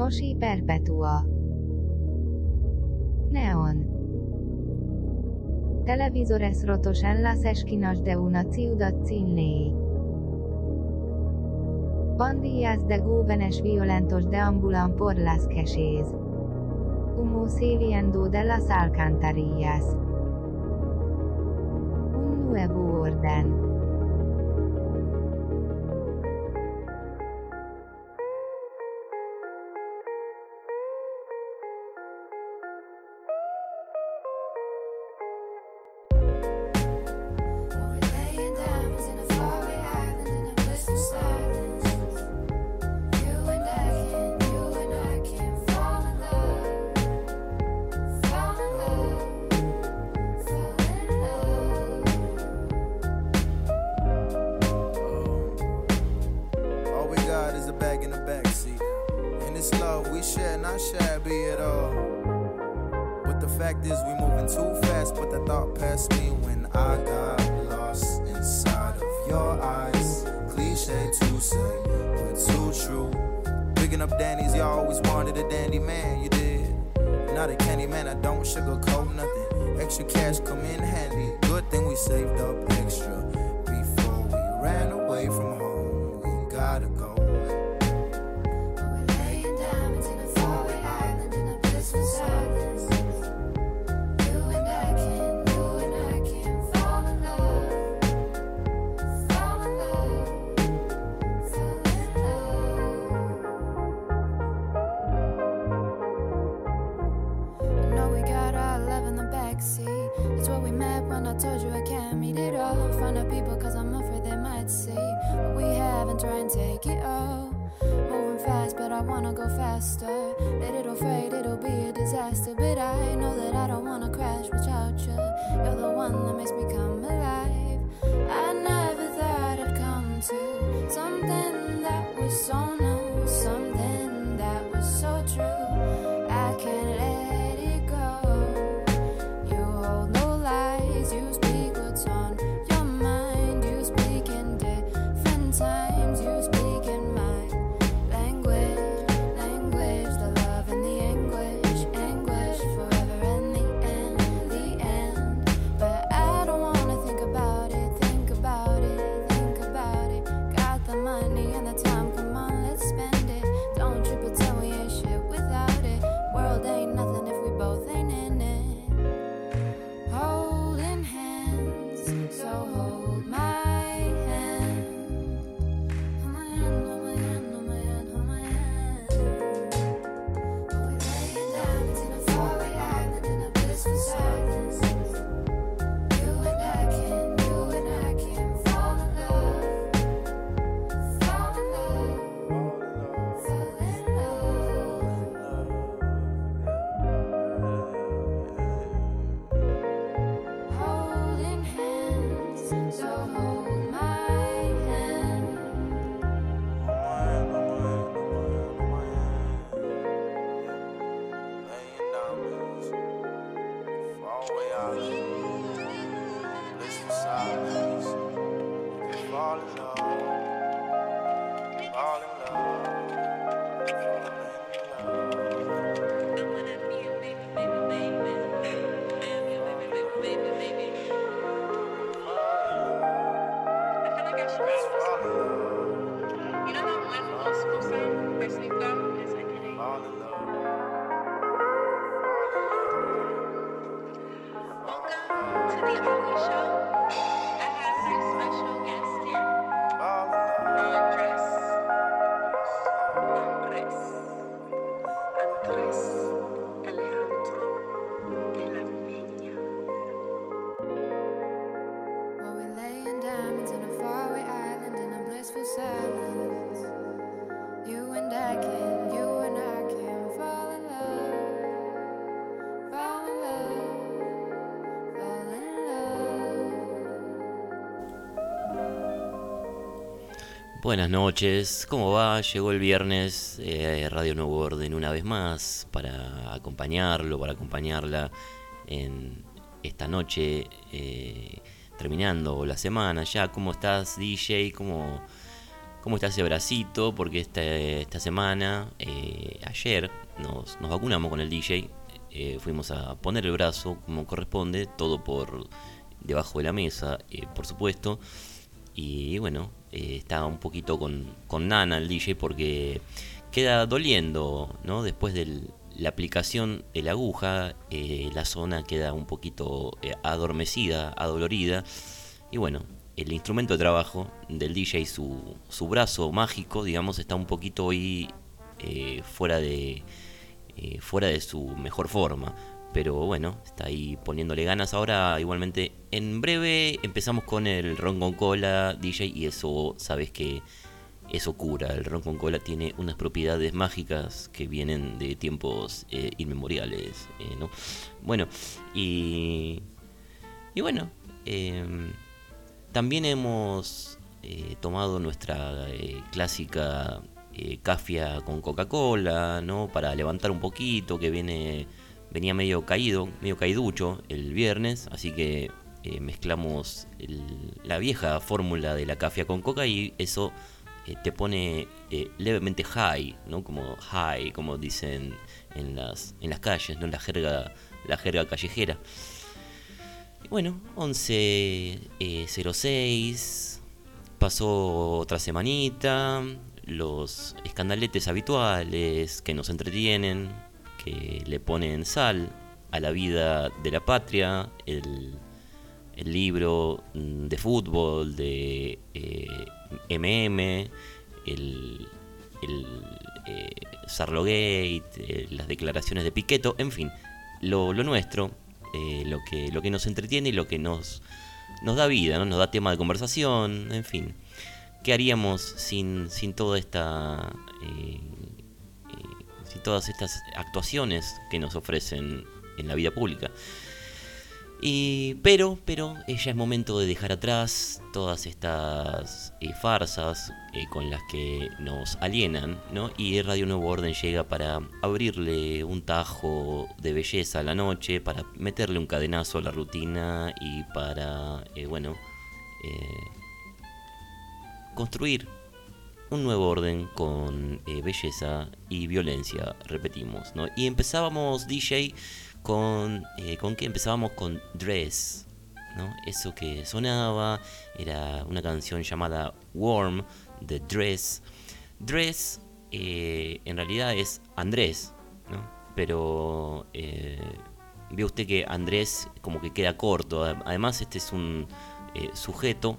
Nosi Perpetua. Neon. Televisores rotos en las esquinas de una ciudad sin ley. Pandillas de jóvenes violentos deambulan por las calles. Humo saliendo de las alcantarillas. Un nuevo orden. I wanna go faster. That it'll it'll be a disaster. But I know that I don't wanna crash without you. You're the one that makes me come alive. I never thought I'd come to something. Buenas noches, ¿cómo va? Llegó el viernes, eh, Radio Nuevo Orden una vez más para acompañarlo, para acompañarla en esta noche, eh, terminando la semana ya. ¿Cómo estás, DJ? ¿Cómo, cómo está ese bracito? Porque esta, esta semana, eh, ayer, nos, nos, vacunamos con el DJ, eh, fuimos a poner el brazo como corresponde, todo por debajo de la mesa, eh, por supuesto. Y bueno, está un poquito con, con nana el DJ porque queda doliendo, ¿no? Después de la aplicación de la aguja, la zona queda un poquito adormecida, adolorida, y bueno, el instrumento de trabajo del DJ, su, su brazo mágico, digamos, está un poquito hoy eh, fuera, de, eh, fuera de su mejor forma. Pero bueno, está ahí poniéndole ganas. Ahora, igualmente, en breve empezamos con el ron con cola, DJ, y eso, sabes que eso cura. El ron con cola tiene unas propiedades mágicas que vienen de tiempos eh, inmemoriales, ¿no? Bueno, y. Y bueno, em, también hemos eh, tomado nuestra eh, clásica eh, cafia con Coca-Cola, ¿no? Para levantar un poquito, que viene venía medio caído, medio caiducho el viernes, así que mezclamos la vieja fórmula de la cafia con coca y eso te pone levemente high, ¿no? Como high, como dicen en las, en las calles, ¿no? La jerga, la jerga callejera. Bueno, 11.06, eh, pasó otra semanita, los escandaletes habituales que nos entretienen, que le ponen sal a la vida de la patria, el, libro mm, de fútbol de MM, eh, el, el eh, Sarlogate, las declaraciones de Piqueto, en fin, lo, lo nuestro, eh, lo, que, lo que nos entretiene y lo que nos, nos da vida, ¿no? nos da tema de conversación, en fin. ¿Qué haríamos sin, sin toda esta... Eh, eh, todas estas actuaciones que nos ofrecen en la vida pública? Y, pero, pero, ya es momento de dejar atrás todas estas eh, farsas eh, con las que nos alienan, ¿no? Y Radio Nuevo Orden llega para abrirle un tajo de belleza a la noche, para meterle un cadenazo a la rutina y para, eh, bueno, construir un nuevo orden con belleza y violencia, repetimos, ¿no? Y empezábamos, DJ, con, eh, con que empezábamos con Dress, ¿no? Eso que sonaba era una canción llamada Warm de Dress. Dress eh, en realidad es Andrés, ¿no? Pero eh, ve usted que Andrés como que queda corto. Además este es un eh, sujeto,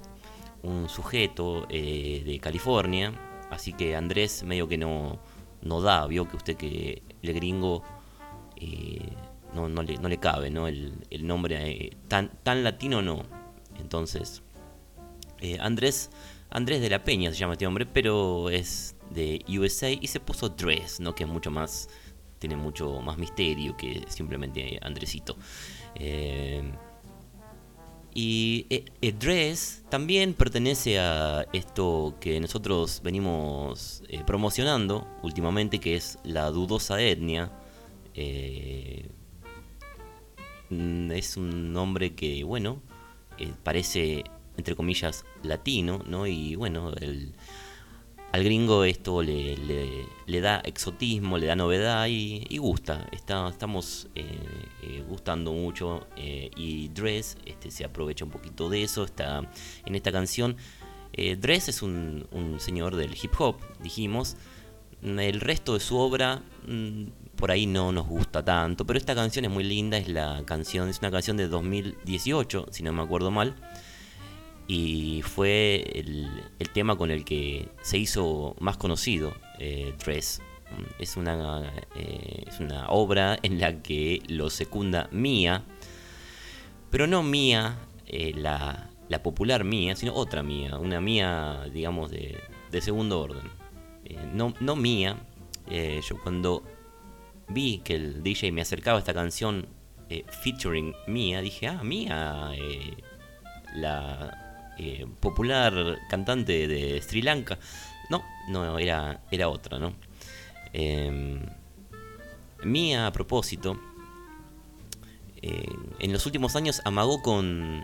un sujeto de California, así que Andrés medio que no, no da, vio que usted que el gringo no, no, le, no le cabe, ¿no? El, nombre eh, tan, tan latino no. Entonces, eh, Andrés, Andrés de la Peña se llama este hombre, pero es de USA y se puso Dress, ¿no? Que es mucho más, tiene mucho más misterio que simplemente Andresito. Eh, y Dress también pertenece a esto que nosotros venimos promocionando últimamente, que es la dudosa etnia. Mm, es un nombre que, bueno, eh, parece, entre comillas, latino, ¿no? Y bueno, el, al gringo esto le, le, da exotismo, le da novedad y, gusta. Estamos eh, eh, gustando mucho y Dress este, se aprovecha un poquito de eso. Está en esta canción. Dress es un, un, señor del hip hop, dijimos. El resto de su obra mm, por ahí no nos gusta tanto, pero esta canción es muy linda, es la canción, es una canción de 2018, si no me acuerdo mal, y fue el, tema con el que se hizo más conocido eh, Dress. Es una, eh, es una obra en la que lo secunda Mía, pero no Mía, eh, la, popular Mía, sino otra Mía, una Mía, digamos, de, segundo orden. no, no Mía, yo cuando vi que el DJ me acercaba a esta canción eh, featuring Mia, dije, ah, eh, la eh, popular cantante de Sri Lanka. No, no, era, era otra, ¿no? Em, Mia, a propósito, en los últimos años amagó con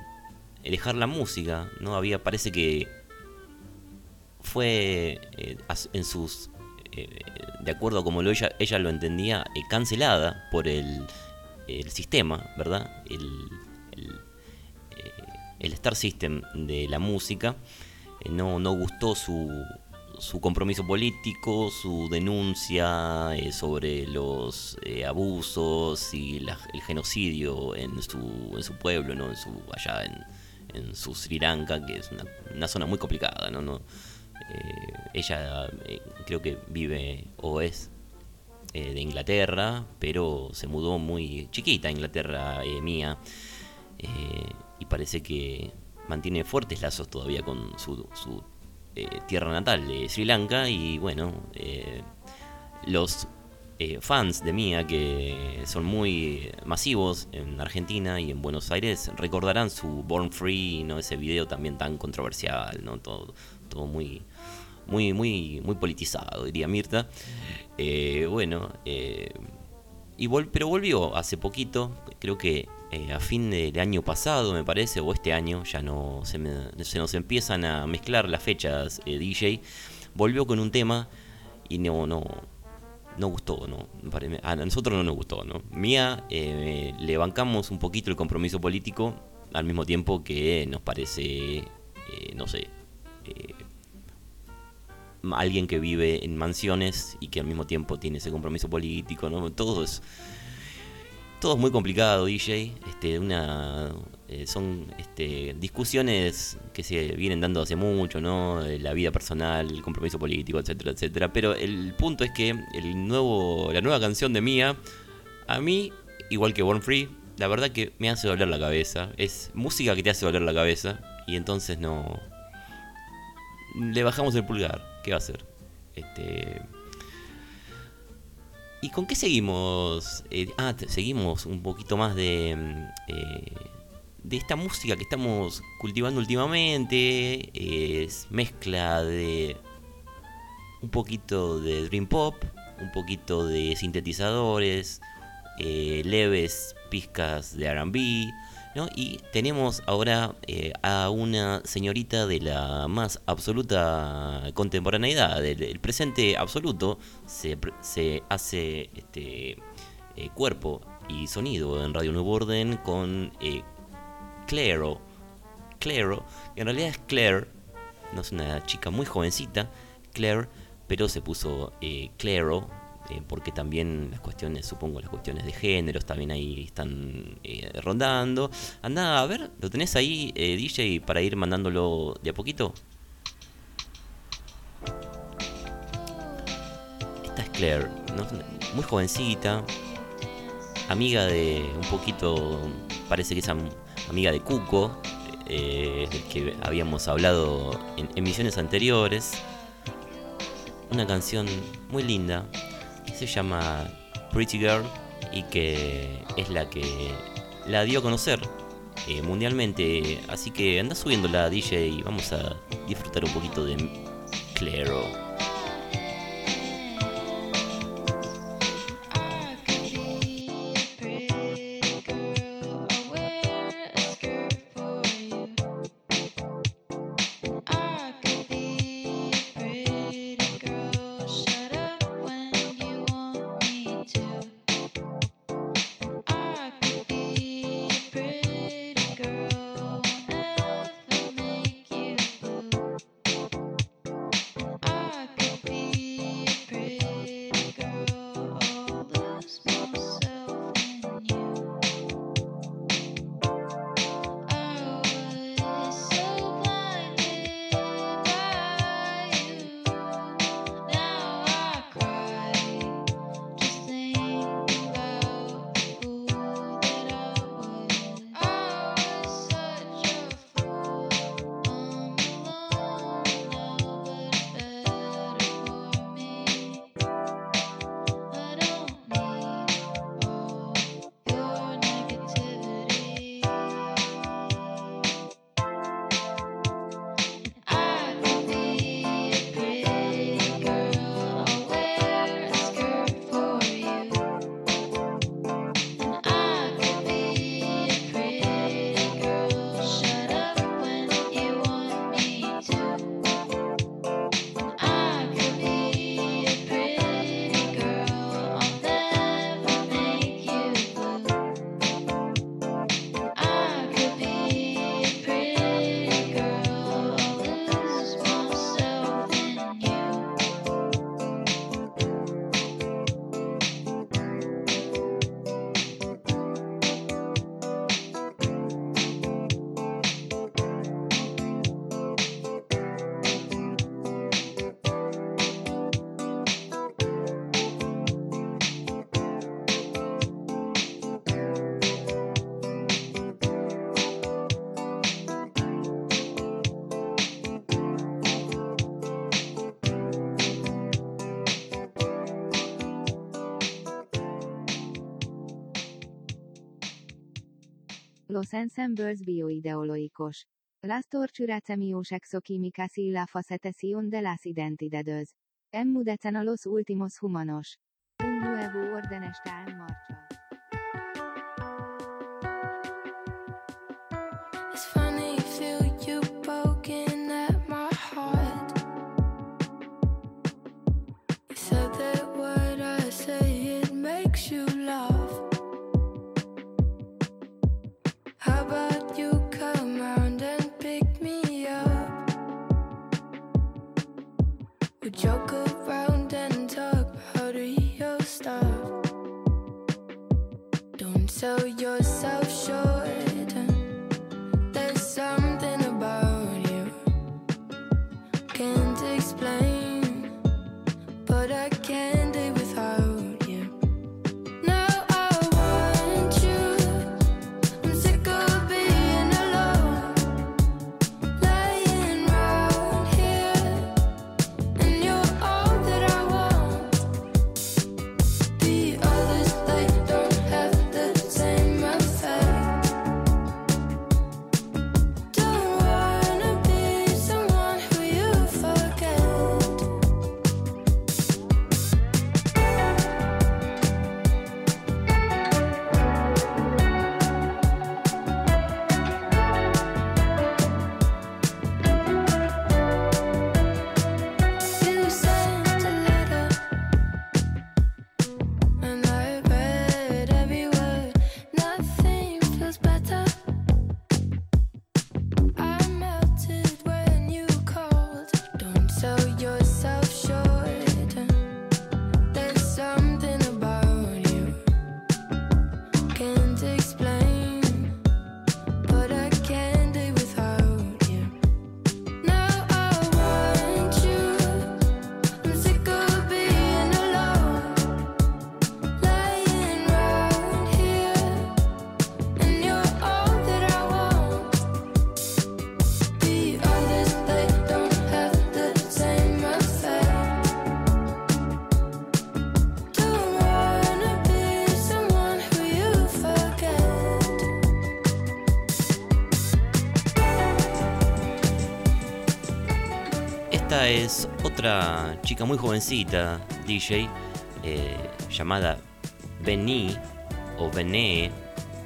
dejar la música, ¿no? Había, parece que fue eh, en sus eh, de acuerdo a como ella, ella lo entendía, eh, cancelada por el, el sistema, ¿verdad? El, eh, el Star System de la música. Eh, no, no gustó su, su compromiso político, su denuncia eh, sobre los eh, abusos y la- el genocidio en su, en su pueblo, ¿no? en su, allá en, en su Sri Lanka, que es una, zona muy complicada. ¿no? No, ella creo que vive o es de Inglaterra, pero se mudó muy chiquita a Inglaterra mía. Y parece que mantiene fuertes lazos todavía con su, eh, tierra natal de Sri Lanka. Y bueno, eh, los eh, fans de Mía, que son muy masivos en Argentina y en Buenos Aires, recordarán su Born Free, ¿no? ese video también tan controversial, ¿no? todo, todo muy, muy, muy, muy politizado, diría Mirta. Bueno, y vol- pero volvió hace poquito, creo que eh, a fin del año pasado, me parece, o este año, ya no se, me- nos empiezan a mezclar las fechas eh, DJ. Volvió con un tema y no, no, no gustó, ¿no? A nosotros no nos gustó, ¿no? Mía, eh, le bancamos un poquito el compromiso político, al mismo tiempo que nos parece, no sé, alguien que vive en mansiones y que al mismo tiempo tiene ese compromiso político, ¿no? Todo es, todo es muy complicado, DJ. Este, una, eh, son este, discusiones que se vienen dando hace mucho, ¿no? La vida personal, el compromiso político, etcétera, etcétera. Pero el punto es que el nuevo, la nueva canción de Mía, a mí, igual que Born Free, la verdad que me hace doler la cabeza. Es música que te hace doler la cabeza y entonces no... Le bajamos el pulgar. ¿Qué va a hacer? Este... ¿Y con qué seguimos? Eh, ah, seguimos un poquito más de, mm, eh, de esta música que estamos cultivando últimamente. Es mezcla de un poquito de Dream Pop, un poquito de sintetizadores, eh, leves pizcas de RB. Y tenemos ahora eh, a una señorita de la más absoluta contemporaneidad, del, presente absoluto, se, hace este eh, cuerpo y sonido en Radio Nuevo Orden con eh, Claro. Claro, en realidad es Claire, no es una chica muy jovencita, Claire, pero se puso eh, Claro, eh, porque también las cuestiones, supongo las cuestiones de géneros también ahí están eh, rondando. Anda, a ver, ¿lo tenés ahí, eh, DJ, para ir mandándolo de a poquito? Esta es Claire, muy jovencita, amiga de un poquito, parece que es am- amiga de Cuco, del que habíamos hablado en emisiones anteriores. Una canción muy linda se llama Pretty Girl y que es la que la dio a conocer eh, mundialmente. Así que anda subiéndola, DJ, y vamos a disfrutar un poquito de Claro. Los ensembles bioideoloicos. Las torturatsemios exoquímicas y la facetación de las identidades. Los últimos humanos. Un nuevo orden está joke around and talk about real stuff. Don't sell yourself short. There's something about you can't explain, but I can't otra chica muy jovencita, DJ, eh, llamada Beni o Bené,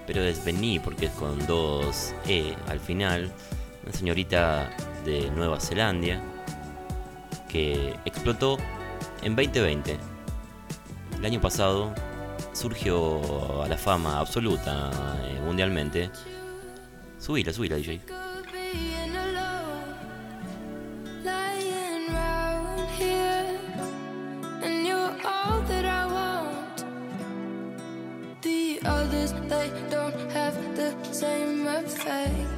pero es Beni porque es con dos E al final. Una señorita de Nueva Zelanda que explotó en 2020. El año pasado surgió a la fama absoluta eh, mundialmente. Subila, subila, DJ. They don't have the same effect.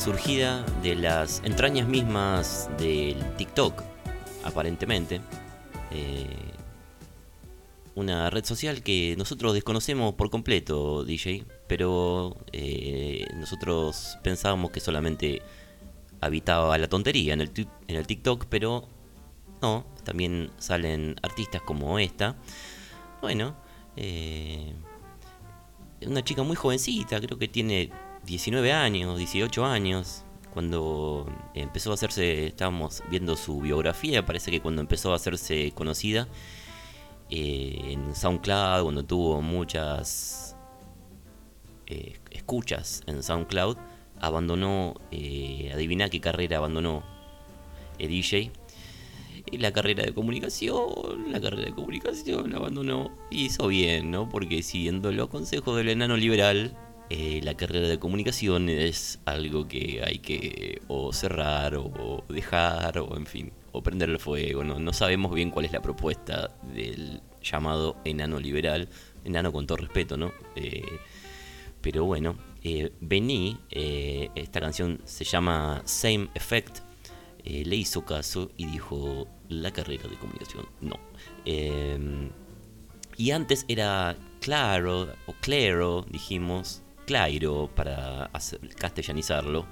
Surgida de las entrañas mismas del TikTok, aparentemente. Eh, una red social que nosotros desconocemos por completo, DJ, pero eh, nosotros pensábamos que solamente habitaba la tontería en el, en el TikTok, pero no, también salen artistas como esta. Bueno, eh, una chica muy jovencita, creo que tiene 19 años, 18 años. Cuando empezó a hacerse, estábamos viendo su biografía, parece que cuando empezó a hacerse conocida eh, en SoundCloud, cuando tuvo muchas eh, escuchas en SoundCloud, abandonó, eh, adivina qué carrera abandonó el DJ. Y la carrera de comunicación, la carrera de comunicación la abandonó. Y hizo bien, ¿no? Porque siguiendo los consejos del enano liberal, eh, la carrera de comunicación es algo que hay que o cerrar o dejar o en fin, o prender el fuego. No, no sabemos bien cuál es la propuesta del llamado enano liberal, enano con todo respeto, ¿no? Eh, pero bueno, eh, eh, esta canción se llama Same Effect, le hizo caso y dijo la carrera de comunicación, no. Eh, y antes era Claro, o Claro, dijimos, Clairo, para castellanizarlo,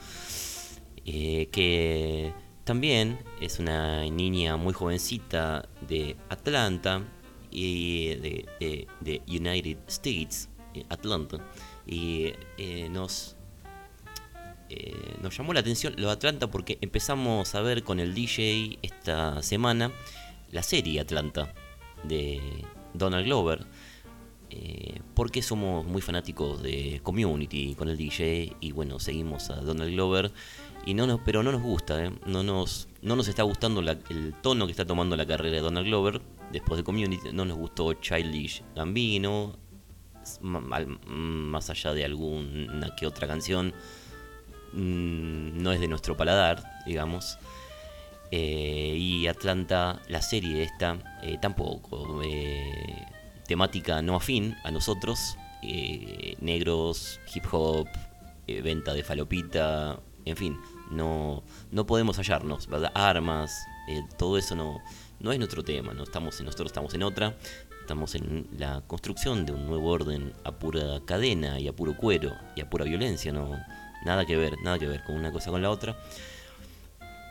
eh, que también es una niña muy jovencita de Atlanta y de, de- United States, eh, Atlanta, y eh, nos nos llamó la atención lo de Atlanta porque empezamos a ver con el DJ esta semana la serie Atlanta de Donald Glover. Eh, porque somos muy fanáticos de Community con el DJ y bueno, seguimos a Donald Glover y no nos, pero no nos gusta, ¿eh? no, nos, no nos está gustando el tono que está tomando la carrera de Donald Glover después de Community, no nos gustó Childish Gambino, más allá de alguna que otra canción, mm, no es de nuestro paladar, digamos. Eh, y Atlanta, la serie esta, tampoco. Temática no afín a nosotros. eh, negros, hip hop, eh, venta de falopita, en fin, no, no podemos hallarnos, ¿verdad? Armas, eh, todo eso no, no es nuestro tema, no estamos nosotros estamos en otra. Estamos en la construcción de un nuevo orden a pura cadena y a puro cuero y a pura violencia, no nada que ver, nada que ver con una cosa con la otra.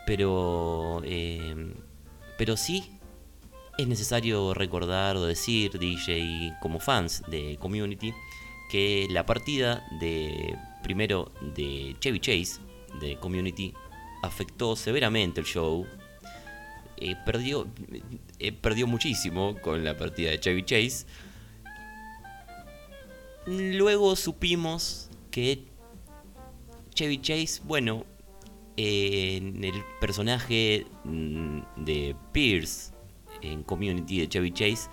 Pero pero sí es necesario recordar o decir, DJ, como fans de Community, que la partida de primero de Chevy Chase de Community afectó severamente el show. Eh, perdió, eh, perdió muchísimo con la partida de Chevy Chase. Luego supimos que Chevy Chase, bueno, eh, en el personaje mm, de Pierce en Community de Chevy Chase,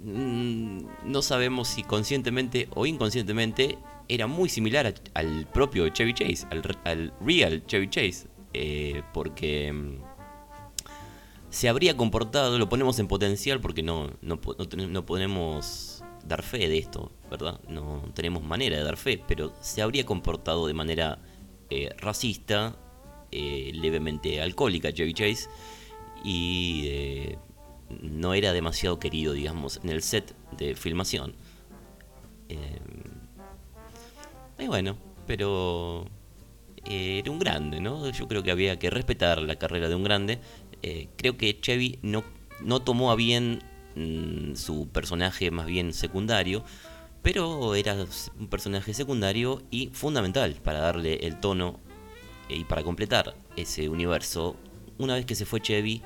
mm, no sabemos si conscientemente o inconscientemente era muy similar al propio Chevy Chase, al, al real Chevy Chase, eh, porque mm, se habría comportado, lo ponemos en potencial porque no, no, no, no podemos dar fe de esto, ¿verdad? No tenemos manera de dar fe, pero se habría comportado de manera eh, racista, eh, levemente alcohólica Chevy Chase, y eh, no era demasiado querido, digamos, en el set de filmación. Eh, y bueno, pero eh, era un grande, ¿no? Yo creo que había que respetar la carrera de un grande. Creo que Chevy no, no tomó a bien mm, su personaje más bien secundario, pero era un personaje secundario y fundamental para darle el tono y para completar ese universo. Una vez que se fue Chevy,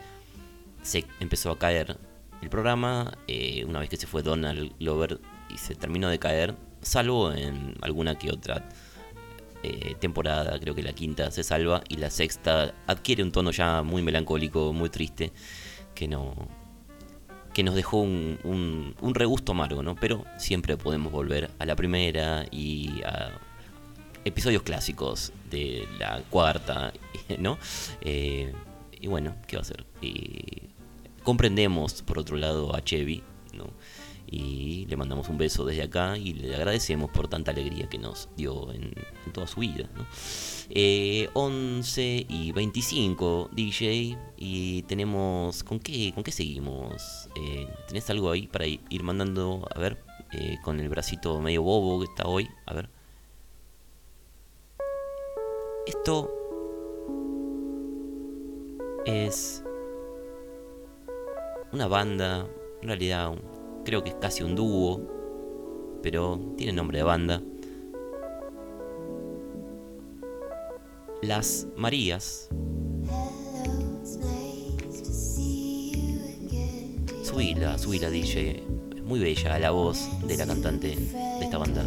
se empezó a caer el programa. eh, una vez que se fue Donald Glover y se terminó de caer, salvo en alguna que otra eh, temporada, creo que la quinta se salva y la sexta adquiere un tono ya muy melancólico, muy triste, que no que nos dejó un, un, regusto amargo, ¿no? Pero siempre podemos volver a la primera y a episodios clásicos de la cuarta, ¿no? Eh, y bueno, ¿qué va a ser? Y comprendemos, por otro lado, a Chevy, ¿no? Y le mandamos un beso desde acá y le agradecemos por tanta alegría que nos dio en, en toda su vida, ¿no? Eh, 11 y 25 DJ y tenemos... ¿Con qué, con qué seguimos? Eh, ¿Tenés algo ahí para ir mandando? A ver, eh, con el bracito medio bobo que está hoy. A ver. Esto es una banda, en realidad creo que es casi un dúo, pero tiene nombre de banda. Las Marías. Subila, subila DJ. Es muy bella la voz de la cantante de esta banda.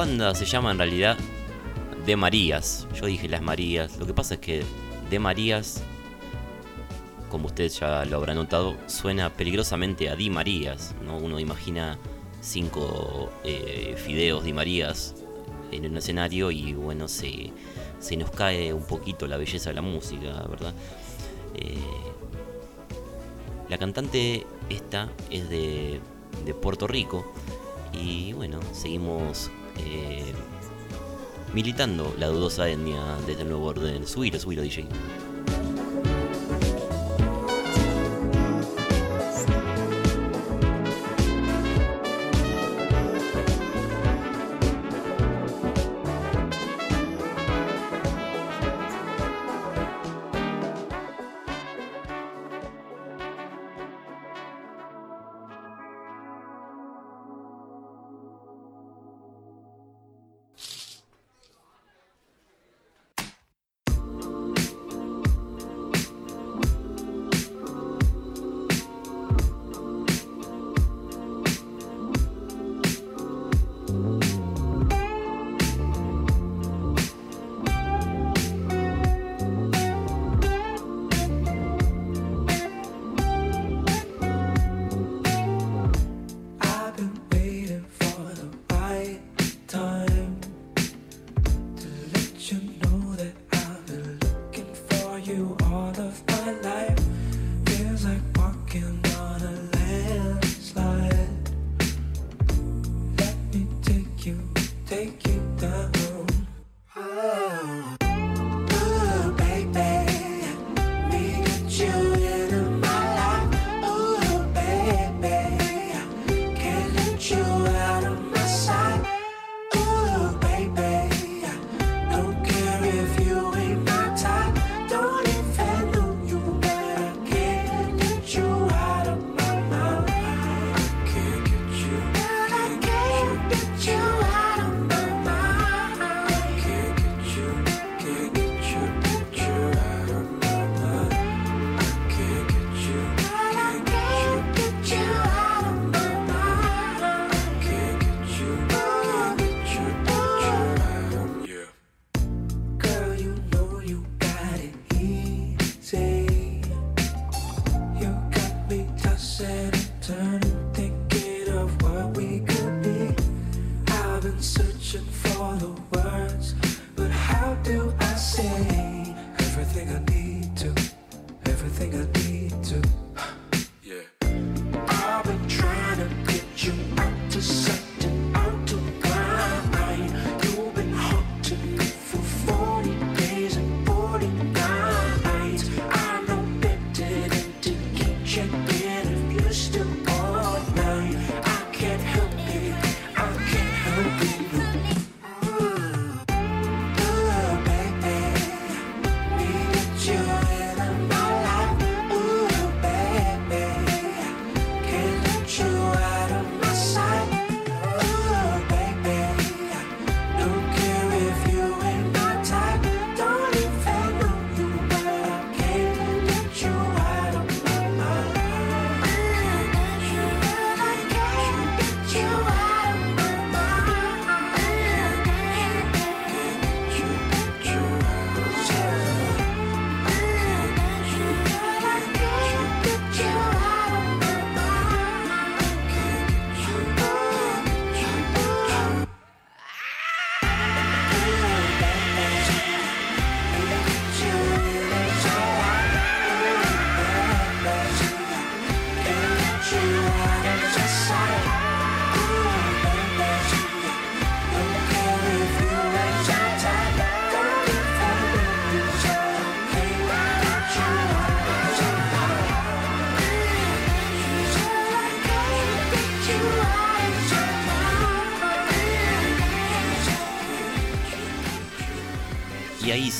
banda se llama en realidad De Marías. Yo dije Las Marías. Lo que pasa es que De Marías, como ustedes ya lo habrán notado, suena peligrosamente a Di Marías. ¿no? Uno imagina cinco eh, fideos Di Marías en un escenario y bueno, se, se nos cae un poquito la belleza de la música, ¿verdad? Eh, la cantante esta es de, de Puerto Rico y bueno, seguimos eh, militando la dudosa etnia de el nuevo orden. Subilo, subilo, DJ.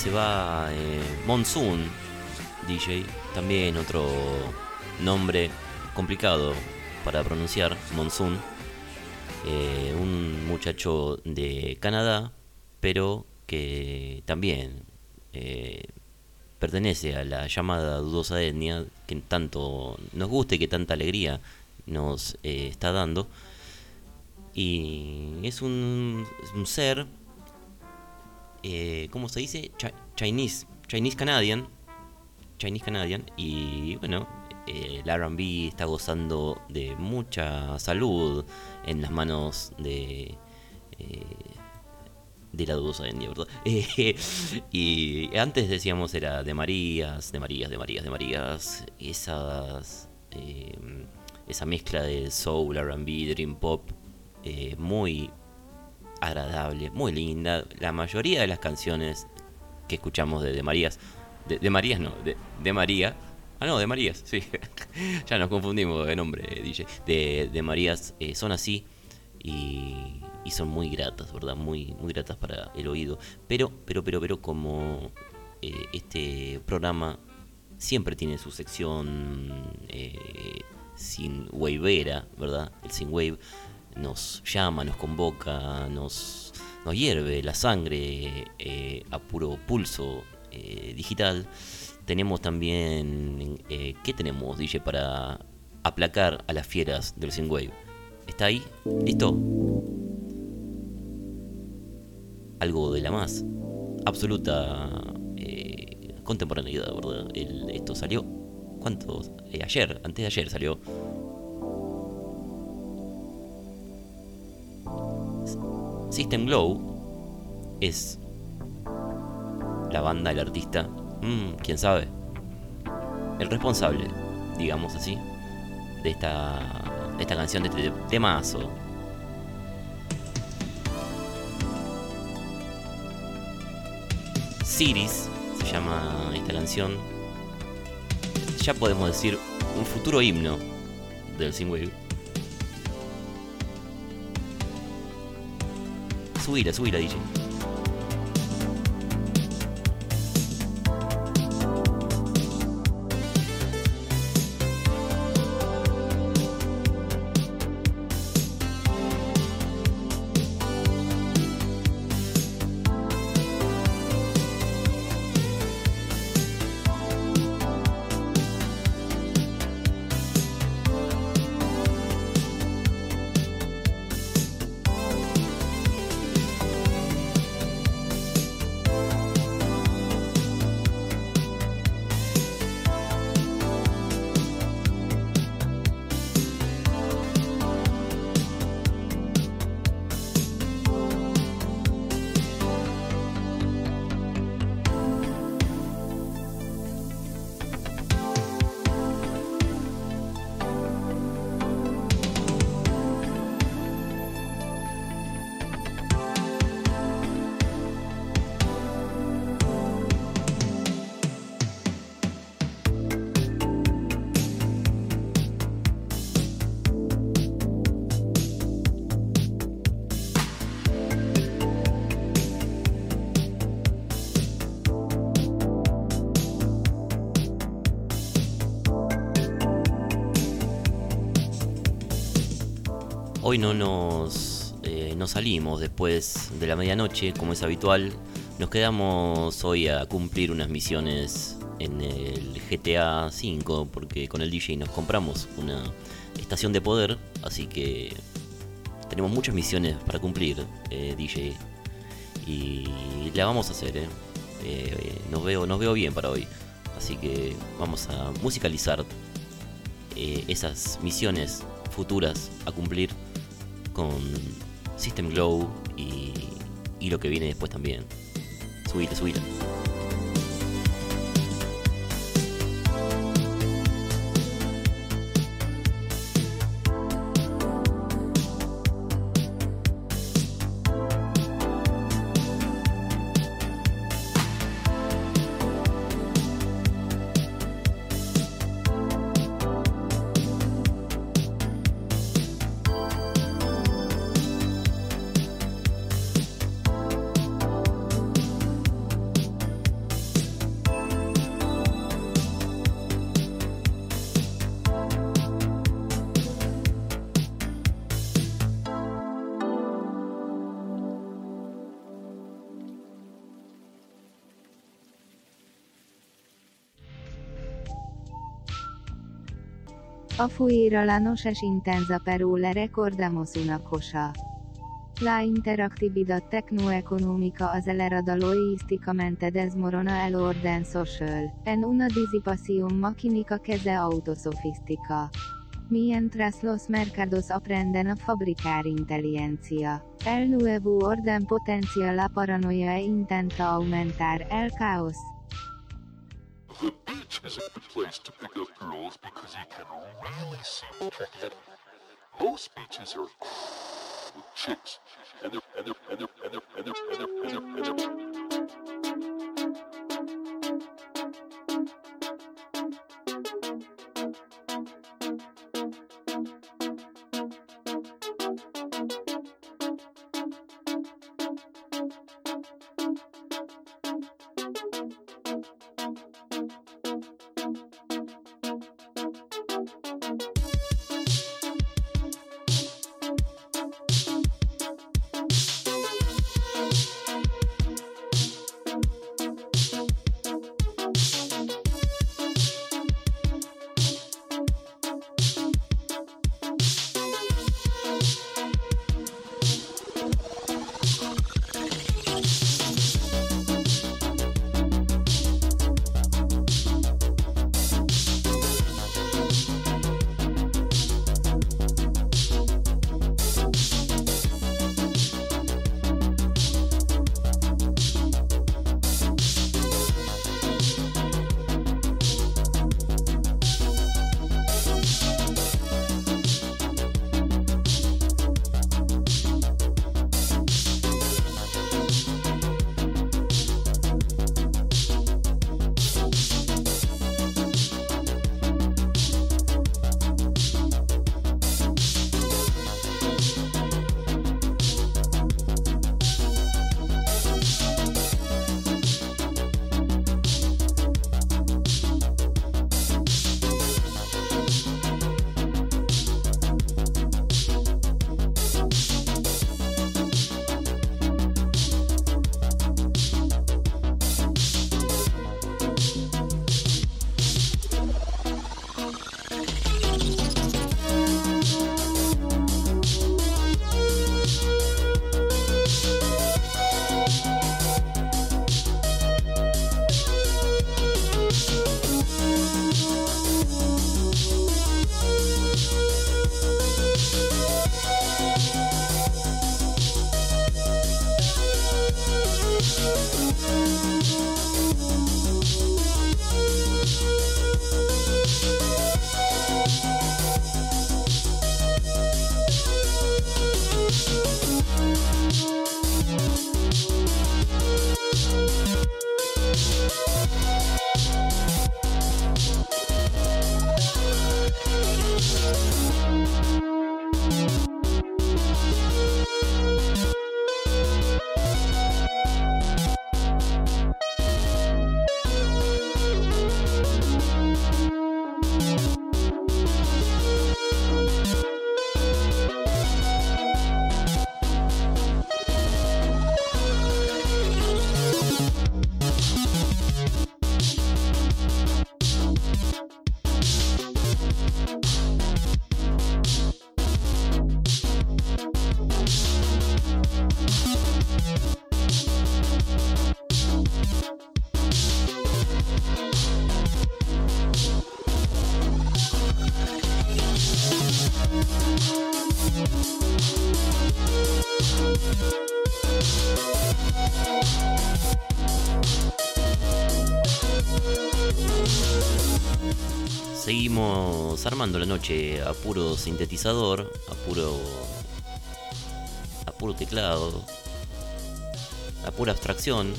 se va eh, Monsoon, DJ, también otro nombre complicado para pronunciar, Monsoon. Eh, un muchacho de Canadá, pero que también eh, pertenece a la llamada dudosa etnia que tanto nos gusta y que tanta alegría nos está dando. Y es un ser eh, ¿cómo se dice? Chi- Chinese, Chinese Canadian, Chinese Canadian, y bueno, eh, el RB está gozando de mucha salud en las manos de. eh, de la dudosa etnia, ¿verdad? Eh, y antes decíamos era de Marías, de Marías, de Marías, de Marías. Esas. eh, esa mezcla de soul, RB, dream pop, eh, muy agradable, muy linda. La mayoría de las canciones que escuchamos de, Marías, de, Marías no, de, de María. Ah, no, de Marías, sí. ya nos confundimos de nombre, DJ. De, Marías eh, son así y, y son muy gratas, ¿verdad? Muy, muy gratas para el oído. Pero, pero, pero, pero, como eh, este programa siempre tiene su sección eh, sin wavera, ¿verdad? El sin wave nos llama, nos convoca, nos, nos hierve la sangre eh, a puro pulso eh, digital. Tenemos también, eh, ¿qué tenemos, DJ, para aplacar a las fieras del sin wave? ¿Está ahí? ¿Listo? Algo de la más absoluta contemporaneidad, ¿verdad? El- esto salió, ¿cuántos? Ayer, antes de ayer salió. System Glow es la banda, el artista, mm, quién sabe, el responsable, digamos así, de esta, de esta canción, de este temazo. Cities se llama esta canción. Ya podemos decir un futuro himno del Synthwave. Subila, subila, DJ. Hoy no nos, eh, no salimos después de la medianoche, como es habitual. Nos quedamos hoy a cumplir unas misiones en el GTA V, porque con el DJ nos compramos una estación de poder, así que tenemos muchas misiones para cumplir, eh, DJ. Y la vamos a hacer, eh. Eh, nos, veo, nos veo bien para hoy. Así que vamos a musicalizar esas misiones futuras a cumplir con System Glow y, y lo que viene después también. Subile, subile. A fuera la noches intensa pero le recordamos una cosa. La interactividad tecnoeconómica acelerada logísticamente desmorona el orden social, en una disipación maquínica que se autosofistica. Mientras los mercados aprenden a fabricar inteligencia, el nuevo orden potencia la paranoia e intenta aumentar el caos. is a good place to pick up girls because you can really see what you're getting. Most beaches are with chicks, and they're and they're and they're and they're and they're and they're and they're. And they're, and they're. Seguimos armando la noche a puro sintetizador, a puro. a puro teclado, a pura abstracción.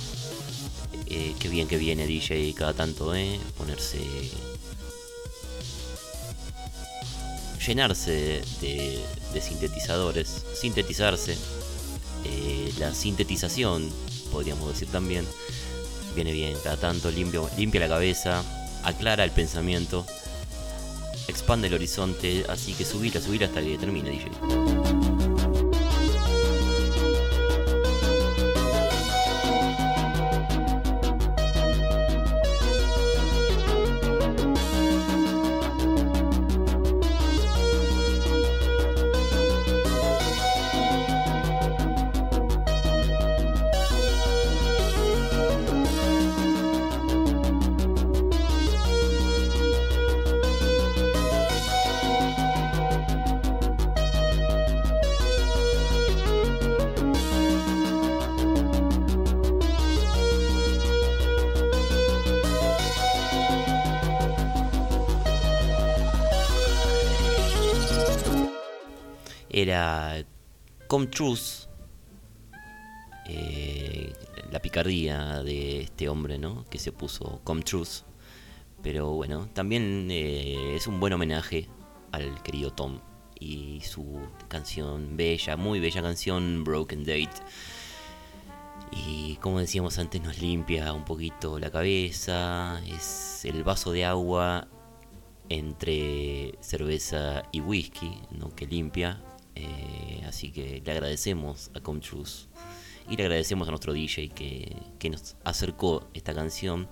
Eh, qué bien que viene DJ cada tanto, ¿eh? Ponerse. llenarse de, de sintetizadores, sintetizarse. Eh, la sintetización, podríamos decir también. Viene bien, cada tanto limpio, limpia la cabeza, aclara el pensamiento, expande el horizonte, así que subir a subir hasta que termine, DJ. Come Truth, eh, la picardía de este hombre, ¿no? Que se puso Come Truth. Pero bueno, también eh, es un buen homenaje al querido Tom y su canción bella, muy bella canción, Broken Date. Y como decíamos antes, nos limpia un poquito la cabeza. Es el vaso de agua entre cerveza y whisky, ¿no? Que limpia. Eh, así que le agradecemos a Comtrus y le agradecemos a nuestro DJ que, que nos acercó esta canción.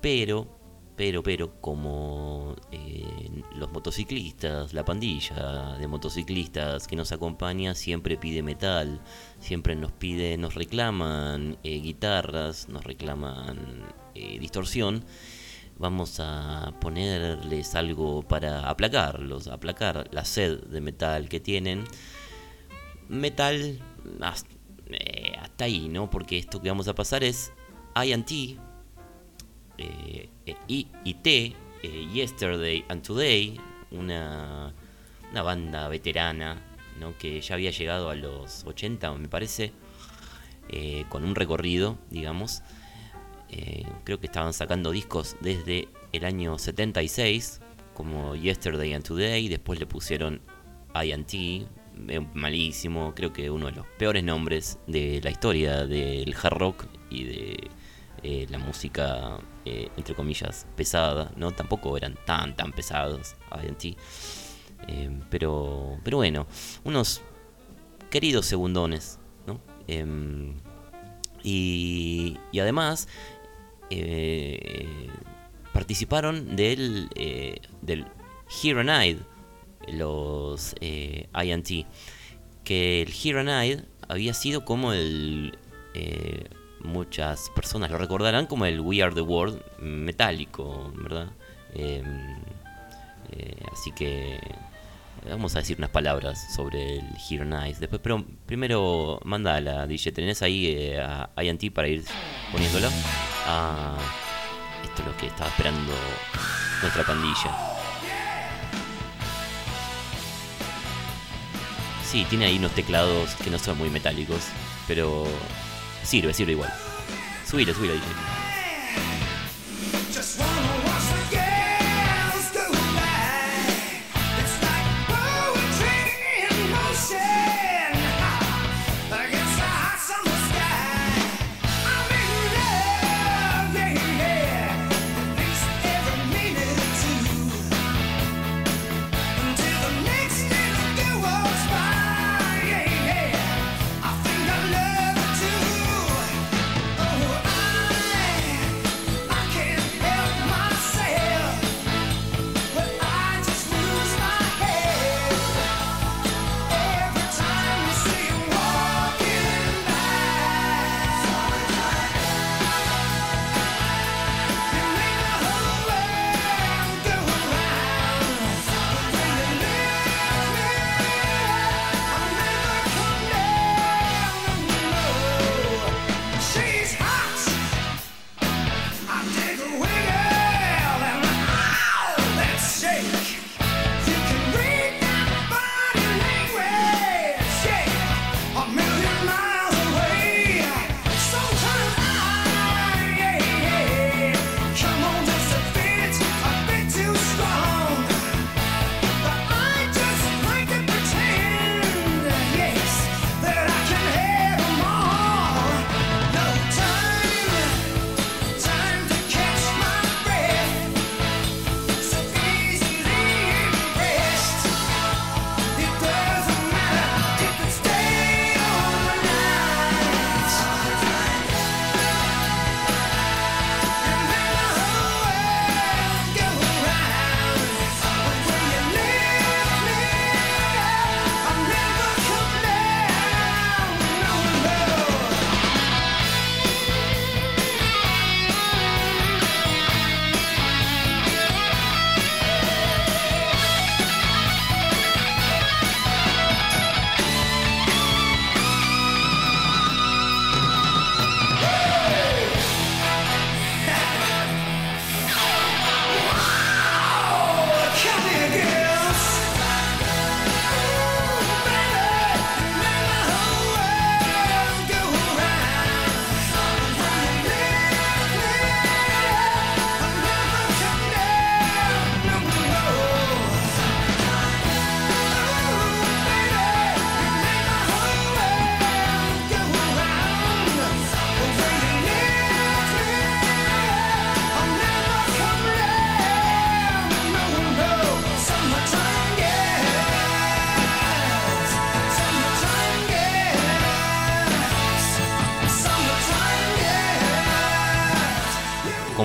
Pero, pero, pero, como eh, los motociclistas, la pandilla de motociclistas que nos acompaña siempre pide metal, siempre nos pide, nos reclaman eh, guitarras, nos reclaman distorsión. Vamos a ponerles algo para aplacarlos, aplacar la sed de metal que tienen. Metal hasta, eh, hasta ahí, ¿no? Porque esto que vamos a pasar es INT, eh, eh, I y T, eh, Yesterday and Today, una, una banda veterana, ¿no? Que ya había llegado a los 80, me parece, con un recorrido, digamos. Eh, creo que estaban sacando discos desde el año 76, como Yesterday and Today, después le pusieron INT, eh, malísimo, creo que uno de los peores nombres de la historia del hard rock y de eh, la música, entre comillas, pesada, ¿no? Tampoco eran tan, tan pesados, INT. Pero, pero bueno, unos queridos segundones, ¿no? Em, y, y además eh, participaron del, eh, del Hero Night, los eh, INT, que el Hero Night había sido como el... eh, muchas personas lo recordarán como el We Are the World metálico, ¿verdad? Em, eh, así que vamos a decir unas palabras sobre el Hero Night. Después, pero primero manda la DJ. ¿Tenés ahí eh, a INT para ir poniéndolo? Ah, esto es lo que estaba esperando nuestra pandilla. Sí, tiene ahí unos teclados que no son muy metálicos, pero sirve, sirve igual. Subilo, subilo, DJ.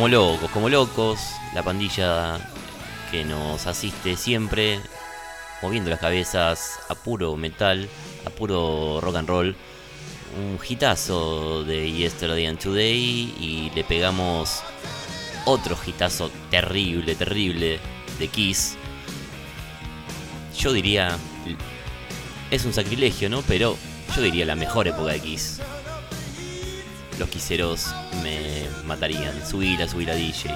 Como locos, como locos, la pandilla que nos asiste siempre, moviendo las cabezas a puro metal, a puro rock and roll. Un hitazo de Yesterday and Today y le pegamos otro hitazo terrible, terrible de Kiss. Yo diría, es un sacrilegio, ¿no? Pero yo diría la mejor época de Kiss. Los quiseros me matarían. Subila, subila DJ.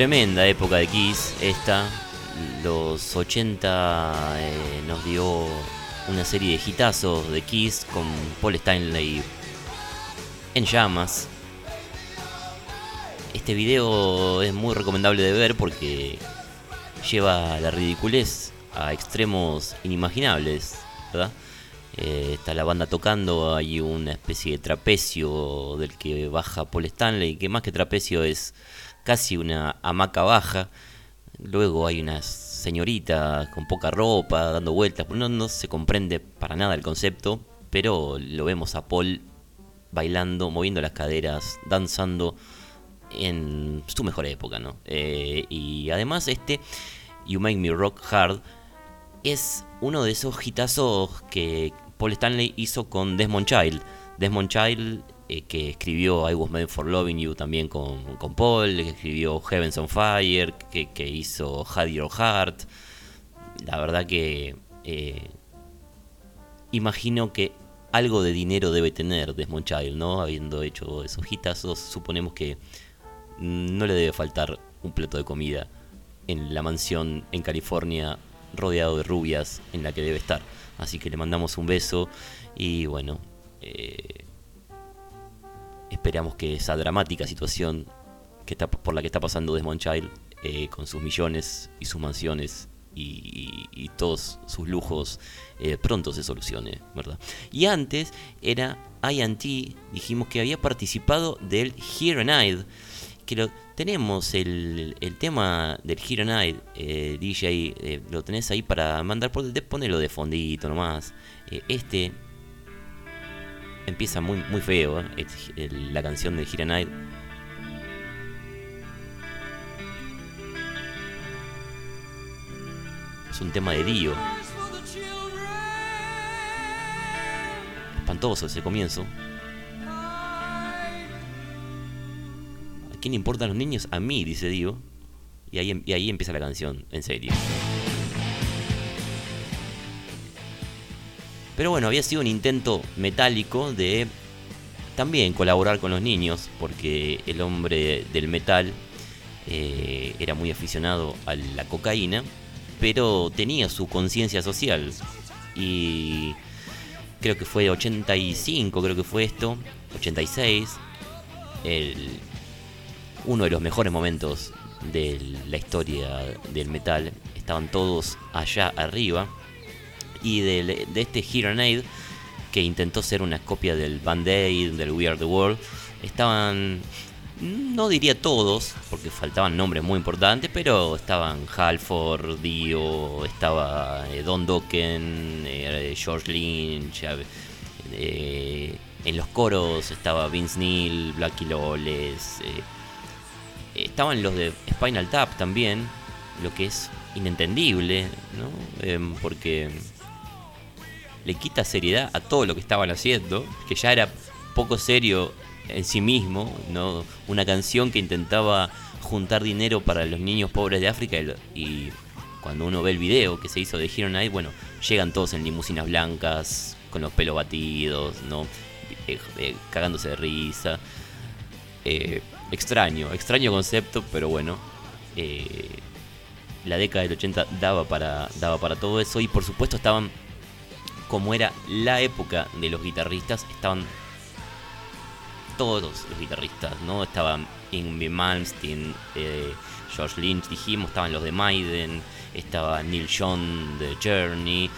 Tremenda época de Kiss esta. Los 80 eh, nos dio una serie de hitazos de Kiss con Paul Stanley en llamas. Este video es muy recomendable de ver porque lleva la ridiculez a extremos inimaginables, ¿verdad? Eh, está la banda tocando, hay una especie de trapecio del que baja Paul Stanley, que más que trapecio es casi una hamaca baja. Luego hay unas señoritas con poca ropa dando vueltas, no, no se comprende para nada el concepto, pero lo vemos a Paul bailando, moviendo las caderas, danzando en su mejor época, ¿no? Eh, y además este You Make Me Rock Hard es uno de esos hitazos que Paul Stanley hizo con Desmond Child. Desmond Child eh, que escribió I Was Made for Loving You también con, con Paul, que escribió Heavens on Fire, que, que hizo Had Your Heart. La verdad que eh, imagino que algo de dinero debe tener Desmond Child, ¿no? Habiendo hecho esos hitazos, suponemos que no le debe faltar un plato de comida en la mansión en California rodeado de rubias en la que debe estar. Así que le mandamos un beso y bueno, eh, esperamos que esa dramática situación que está, por la que está pasando Desmond Child eh, con sus millones y sus mansiones y, todos sus lujos eh, pronto se solucione, ¿verdad? Y antes era INT, dijimos que había participado del Here and que lo tenemos el, el tema del Here and eh, DJ, lo tenés ahí para mandar, por, ponelo de fondito nomás. Este empieza muy, muy feo, ¿eh? La canción de Hira Night. Es un tema de Dio. Espantoso ese comienzo. ¿A quién importan los niños? A mí, dice Dio. Y ahí, em- y ahí empieza la canción, en serio. Pero bueno, había sido un intento metálico de también colaborar con los niños, porque el hombre del metal eh, era muy aficionado a la cocaína, pero tenía su conciencia social. Y creo que fue 85, creo que fue esto, 86, el, uno de los mejores momentos de la historia del metal. Estaban todos allá arriba. Y de, este Hero Aid, que intentó ser una copia del Band-Aid, del We Are the World, estaban, no diría todos, porque faltaban nombres muy importantes, pero estaban Halford, Dio, estaba eh, Don Dokken, eh, George Lynch, eh, eh, en los coros estaba Vince Neil, Blackie Lawless, eh, estaban los de Spinal Tap también, lo que es inentendible, ¿no? Em, porque le quita seriedad a todo lo que estaban haciendo, que ya era poco serio en sí mismo, ¿no? Una canción que intentaba juntar dinero para los niños pobres de África y, cuando uno ve el video que se hizo de Hero Night, bueno, llegan todos en limusinas blancas, con los pelos batidos, ¿no? Eh, eh, cagándose de risa. Eh, extraño, extraño concepto, pero bueno. la década del 80 daba para, daba para todo eso y por supuesto estaban como era la época de los guitarristas, estaban todos los guitarristas, ¿no? Estaban Yngwie Malmsteen, eh, George Lynch, dijimos, estaban los de Maiden, estaba Neil Young de Journey.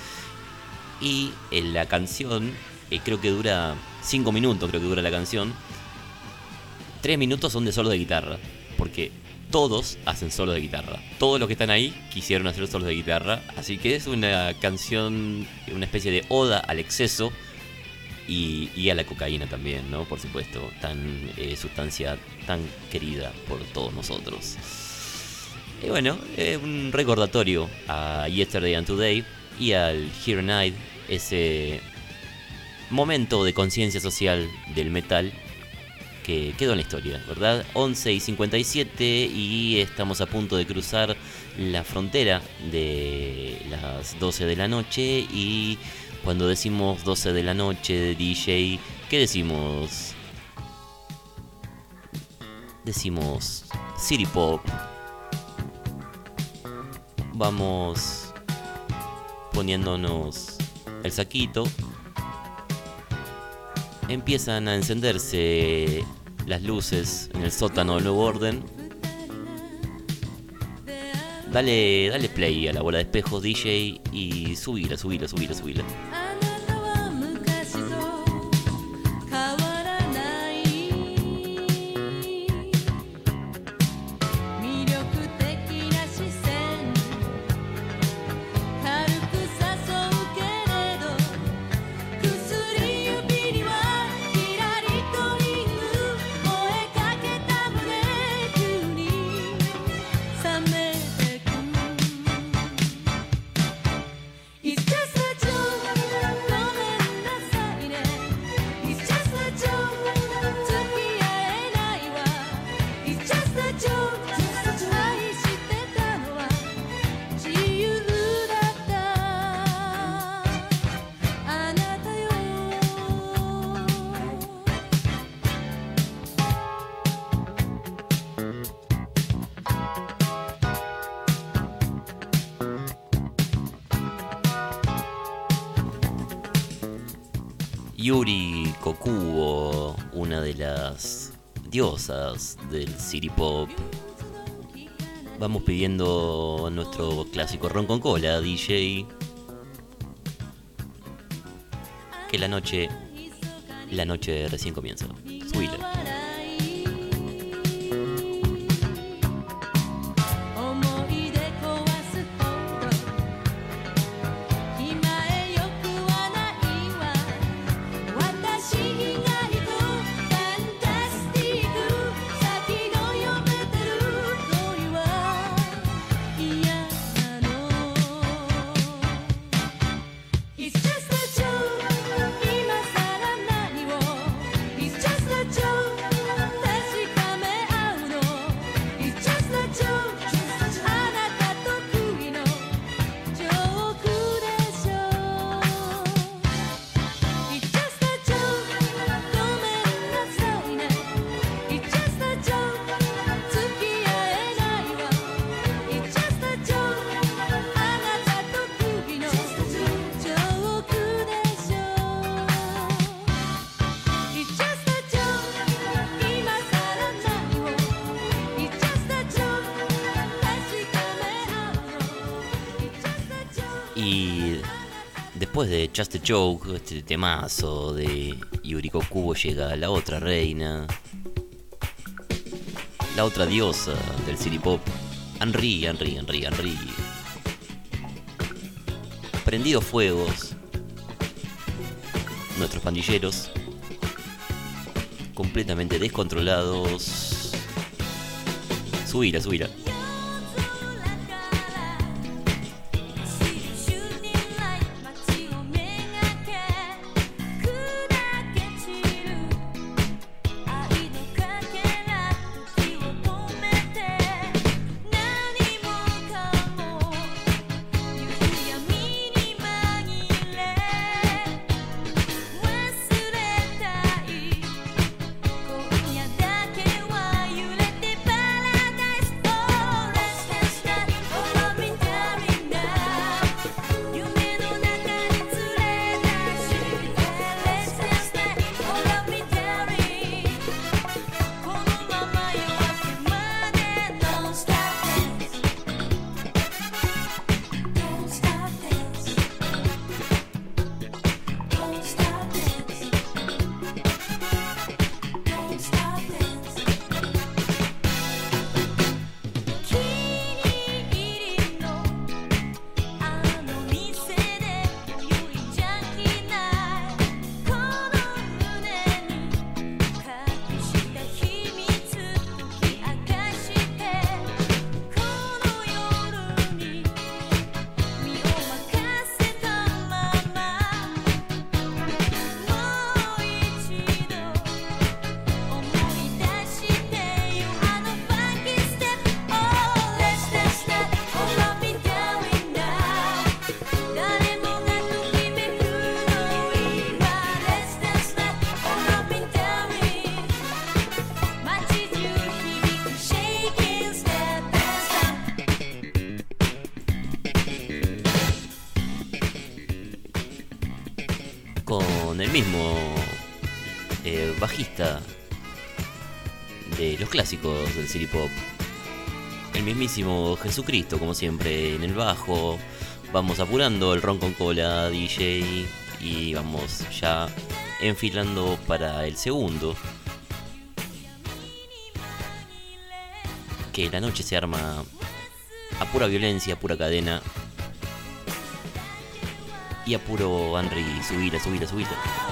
Y en la canción, eh, creo que dura 5 minutos, creo que dura la canción. 3 minutos son de solo de guitarra, porque todos hacen solo de guitarra. Todos los que están ahí quisieron hacer solos de guitarra, así que es una canción, una especie de oda al exceso y, y a la cocaína también, ¿no? Por supuesto, tan eh, sustancia tan querida por todos nosotros. Y bueno, eh, un recordatorio a Yesterday and Today y al Here Night, ese momento de conciencia social del metal que quedó en la historia, ¿verdad? 11 y 57 y estamos a punto de cruzar la frontera de las 12 de la noche y cuando decimos 12 de la noche, DJ, ¿qué decimos? Decimos City Pop. Vamos poniéndonos el saquito empiezan a encenderse las luces en el sótano del nuevo orden. Dale, dale play a la bola de espejos DJ y subila, subila, subila, subila. Del City Pop. Vamos pidiendo nuestro clásico ron con cola, DJ. Que la noche, la noche recién comienza. Subila. de Just a Joke, este temazo de Yuriko Kubo llega la otra reina, la otra diosa del city pop, Henry, Henry, Henry, Henry. Prendidos fuegos, nuestros pandilleros, completamente descontrolados. Subila, subila. de los clásicos del city pop. El mismísimo Jesucristo, como siempre, en el bajo. Vamos apurando el ron con cola DJ y vamos ya enfilando para el segundo. Que la noche se arma a pura violencia, a pura cadena y a puro Henry subila, subila, subila.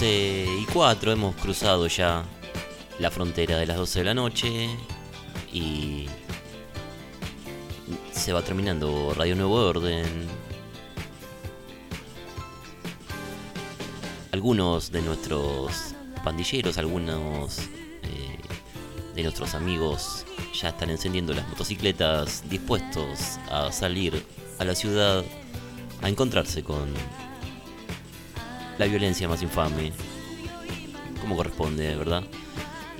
12 y 4 hemos cruzado ya la frontera de las 12 de la noche y se va terminando Radio Nuevo Orden. Algunos de nuestros pandilleros, algunos eh, de nuestros amigos ya están encendiendo las motocicletas dispuestos a salir a la ciudad a encontrarse con la violencia más infame, como corresponde, ¿verdad?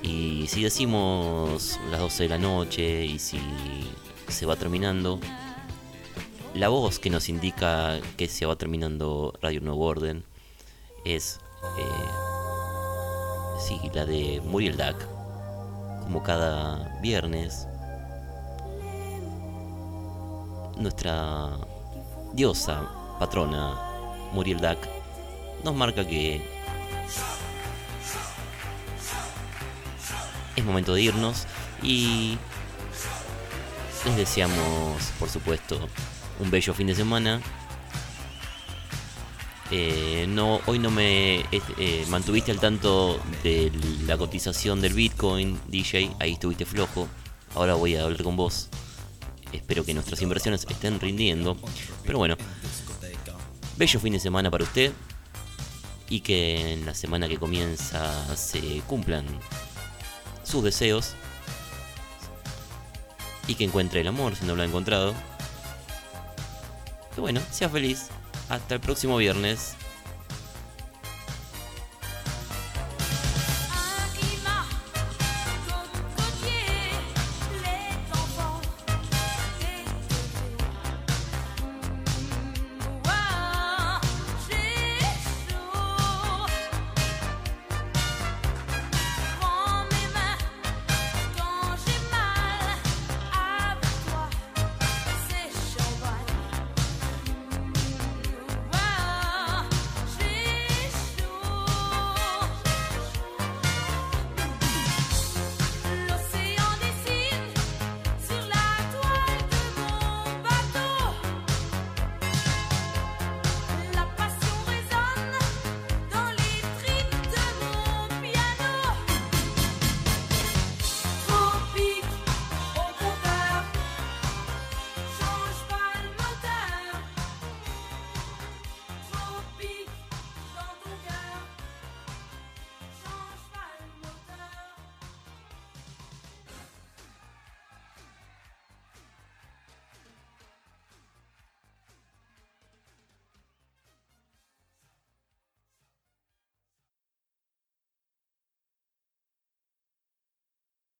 Y si decimos las 12 de la noche y si se va terminando, la voz que nos indica que se va terminando Radio Nuevo Orden es eh, sí, la de Muriel Duck, como cada viernes. Nuestra diosa patrona Muriel Duck nos marca que es momento de irnos y les deseamos, por supuesto, un bello fin de semana. Eh, no, hoy no me eh, eh, mantuviste al tanto de la cotización del Bitcoin, DJ. Ahí estuviste flojo. Ahora voy a hablar con vos. Espero que nuestras inversiones estén rindiendo. Pero bueno, bello fin de semana para usted. Y que en la semana que comienza se cumplan sus deseos. Y que encuentre el amor si no lo ha encontrado. Que bueno, sea feliz. Hasta el próximo viernes.